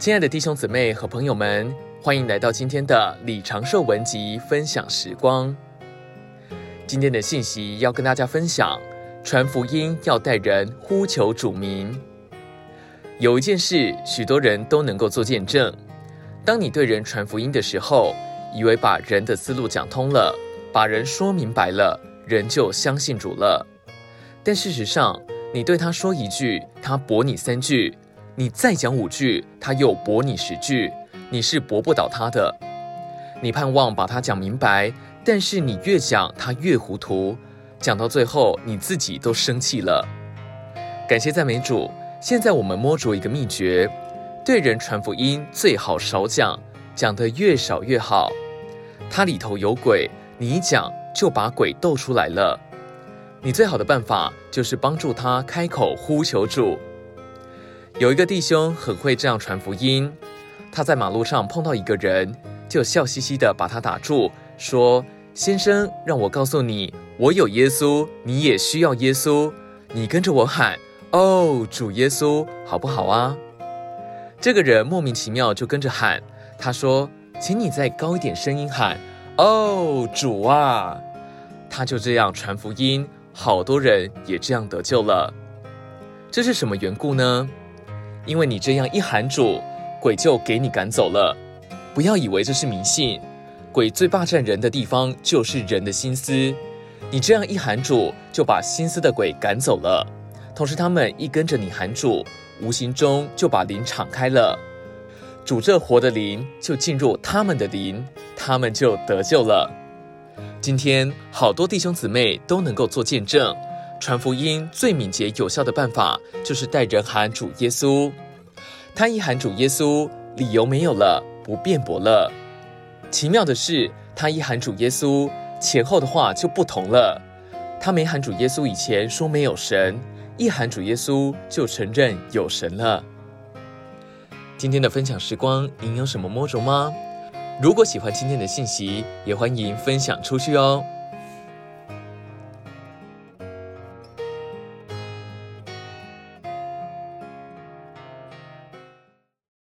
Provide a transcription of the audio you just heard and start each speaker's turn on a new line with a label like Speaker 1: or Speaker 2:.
Speaker 1: 亲爱的弟兄姊妹和朋友们，欢迎来到今天的李长寿文集分享时光。今天的信息要跟大家分享，传福音要带人呼求主名。有一件事，许多人都能够做见证：当你对人传福音的时候，以为把人的思路讲通了，把人说明白了，人就相信主了。但事实上，你对他说一句，他驳你三句。你再讲五句，他又驳你十句，你是驳不倒他的。你盼望把他讲明白，但是你越讲他越糊涂，讲到最后你自己都生气了。感谢赞美主，现在我们摸着一个秘诀：对人传福音最好少讲，讲得越少越好。他里头有鬼，你一讲就把鬼逗出来了。你最好的办法就是帮助他开口呼求主。有一个弟兄很会这样传福音，他在马路上碰到一个人，就笑嘻嘻地把他打住，说：“先生，让我告诉你，我有耶稣，你也需要耶稣，你跟着我喊哦，主耶稣，好不好啊？”这个人莫名其妙就跟着喊，他说：“请你再高一点声音喊哦，主啊！”他就这样传福音，好多人也这样得救了。这是什么缘故呢？因为你这样一喊主，鬼就给你赶走了。不要以为这是迷信，鬼最霸占人的地方就是人的心思。你这样一喊主，就把心思的鬼赶走了。同时，他们一跟着你喊主，无形中就把灵敞开了。主这活的灵就进入他们的灵，他们就得救了。今天好多弟兄姊妹都能够做见证。传福音最敏捷有效的办法，就是带人喊主耶稣。他一喊主耶稣，理由没有了，不辩驳了。奇妙的是，他一喊主耶稣，前后的话就不同了。他没喊主耶稣以前说没有神，一喊主耶稣就承认有神了。今天的分享时光，您有什么摸着吗？如果喜欢今天的信息，也欢迎分享出去哦。